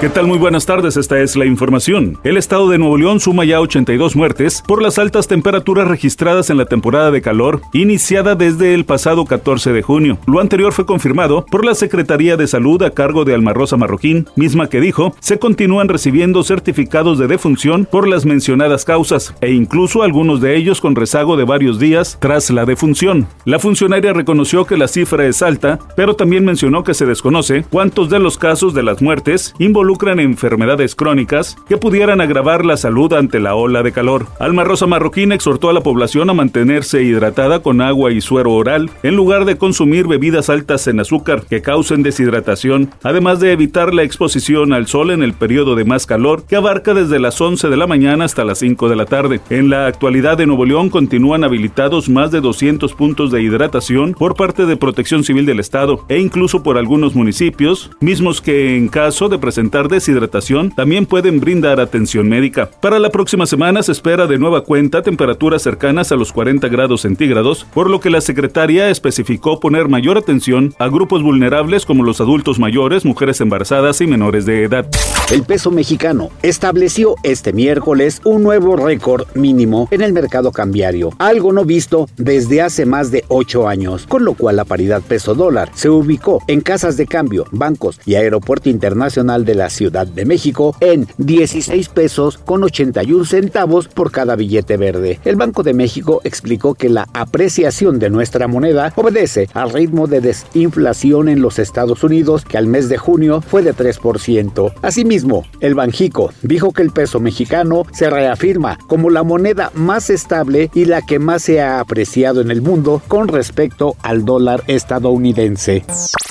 ¿Qué tal? Muy buenas tardes, esta es la información. El estado de Nuevo León suma ya 82 muertes por las altas temperaturas registradas en la temporada de calor, iniciada desde el pasado 14 de junio. Lo anterior fue confirmado por la Secretaría de Salud a cargo de Almarrosa Marroquín, misma que dijo se continúan recibiendo certificados de defunción por las mencionadas causas, e incluso algunos de ellos con rezago de varios días tras la defunción. La funcionaria reconoció que la cifra es alta, pero también mencionó que se desconoce cuántos de los casos de las muertes involucran involucran enfermedades crónicas que pudieran agravar la salud ante la ola de calor. Alma Rosa Marroquín exhortó a la población a mantenerse hidratada con agua y suero oral en lugar de consumir bebidas altas en azúcar que causen deshidratación, además de evitar la exposición al sol en el periodo de más calor que abarca desde las 11 de la mañana hasta las 5 de la tarde. En la actualidad de Nuevo León continúan habilitados más de 200 puntos de hidratación por parte de Protección Civil del Estado e incluso por algunos municipios, mismos que en caso de presentar deshidratación, también pueden brindar atención médica. Para la próxima semana se espera de nueva cuenta temperaturas cercanas a los 40 grados centígrados, por lo que la secretaria especificó poner mayor atención a grupos vulnerables como los adultos mayores, mujeres embarazadas y menores de edad. El peso mexicano estableció este miércoles un nuevo récord mínimo en el mercado cambiario, algo no visto desde hace más de ocho años, con lo cual la paridad peso dólar se ubicó en casas de cambio, bancos y aeropuerto internacional de la Ciudad de México en 16 pesos con 81 centavos por cada billete verde. El Banco de México explicó que la apreciación de nuestra moneda obedece al ritmo de desinflación en los Estados Unidos que al mes de junio fue de 3%. Asimismo, el Banjico dijo que el peso mexicano se reafirma como la moneda más estable y la que más se ha apreciado en el mundo con respecto al dólar estadounidense.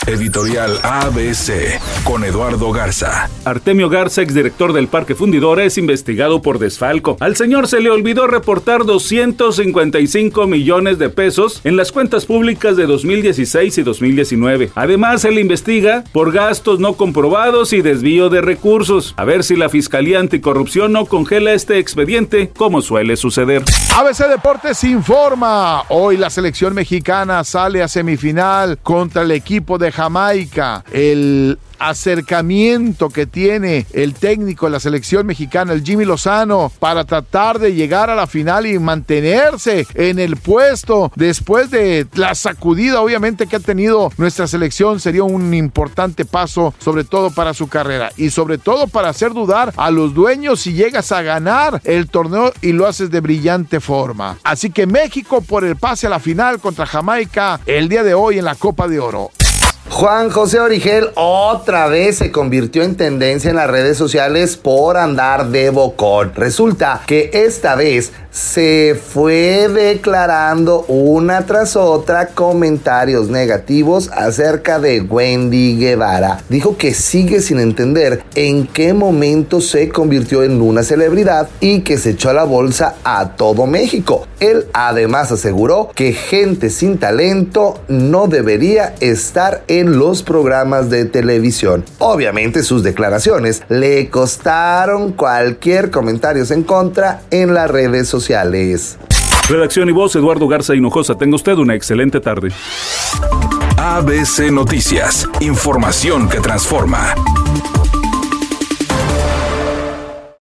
Editorial ABC con Eduardo Garza. Artemio Garza, exdirector del Parque Fundidora, es investigado por desfalco. Al señor se le olvidó reportar 255 millones de pesos en las cuentas públicas de 2016 y 2019. Además, se le investiga por gastos no comprobados y desvío de recursos. A ver si la Fiscalía Anticorrupción no congela este expediente, como suele suceder. ABC Deportes informa. Hoy la selección mexicana sale a semifinal contra el equipo de Jamaica. El acercamiento que tiene el técnico de la selección mexicana, el Jimmy Lozano, para tratar de llegar a la final y mantenerse en el puesto después de la sacudida obviamente que ha tenido nuestra selección sería un importante paso sobre todo para su carrera y sobre todo para hacer dudar a los dueños si llegas a ganar el torneo y lo haces de brillante forma. Así que México por el pase a la final contra Jamaica el día de hoy en la Copa de Oro. Juan José Origel otra vez se convirtió en tendencia en las redes sociales por andar de bocón. Resulta que esta vez se fue declarando una tras otra comentarios negativos acerca de Wendy Guevara. Dijo que sigue sin entender en qué momento se convirtió en una celebridad y que se echó a la bolsa a todo México. Él además aseguró que gente sin talento no debería estar en los programas de televisión. Obviamente sus declaraciones le costaron cualquier comentario en contra en las redes sociales. Redacción y voz, Eduardo Garza Hinojosa. Tenga usted una excelente tarde. ABC Noticias, información que transforma.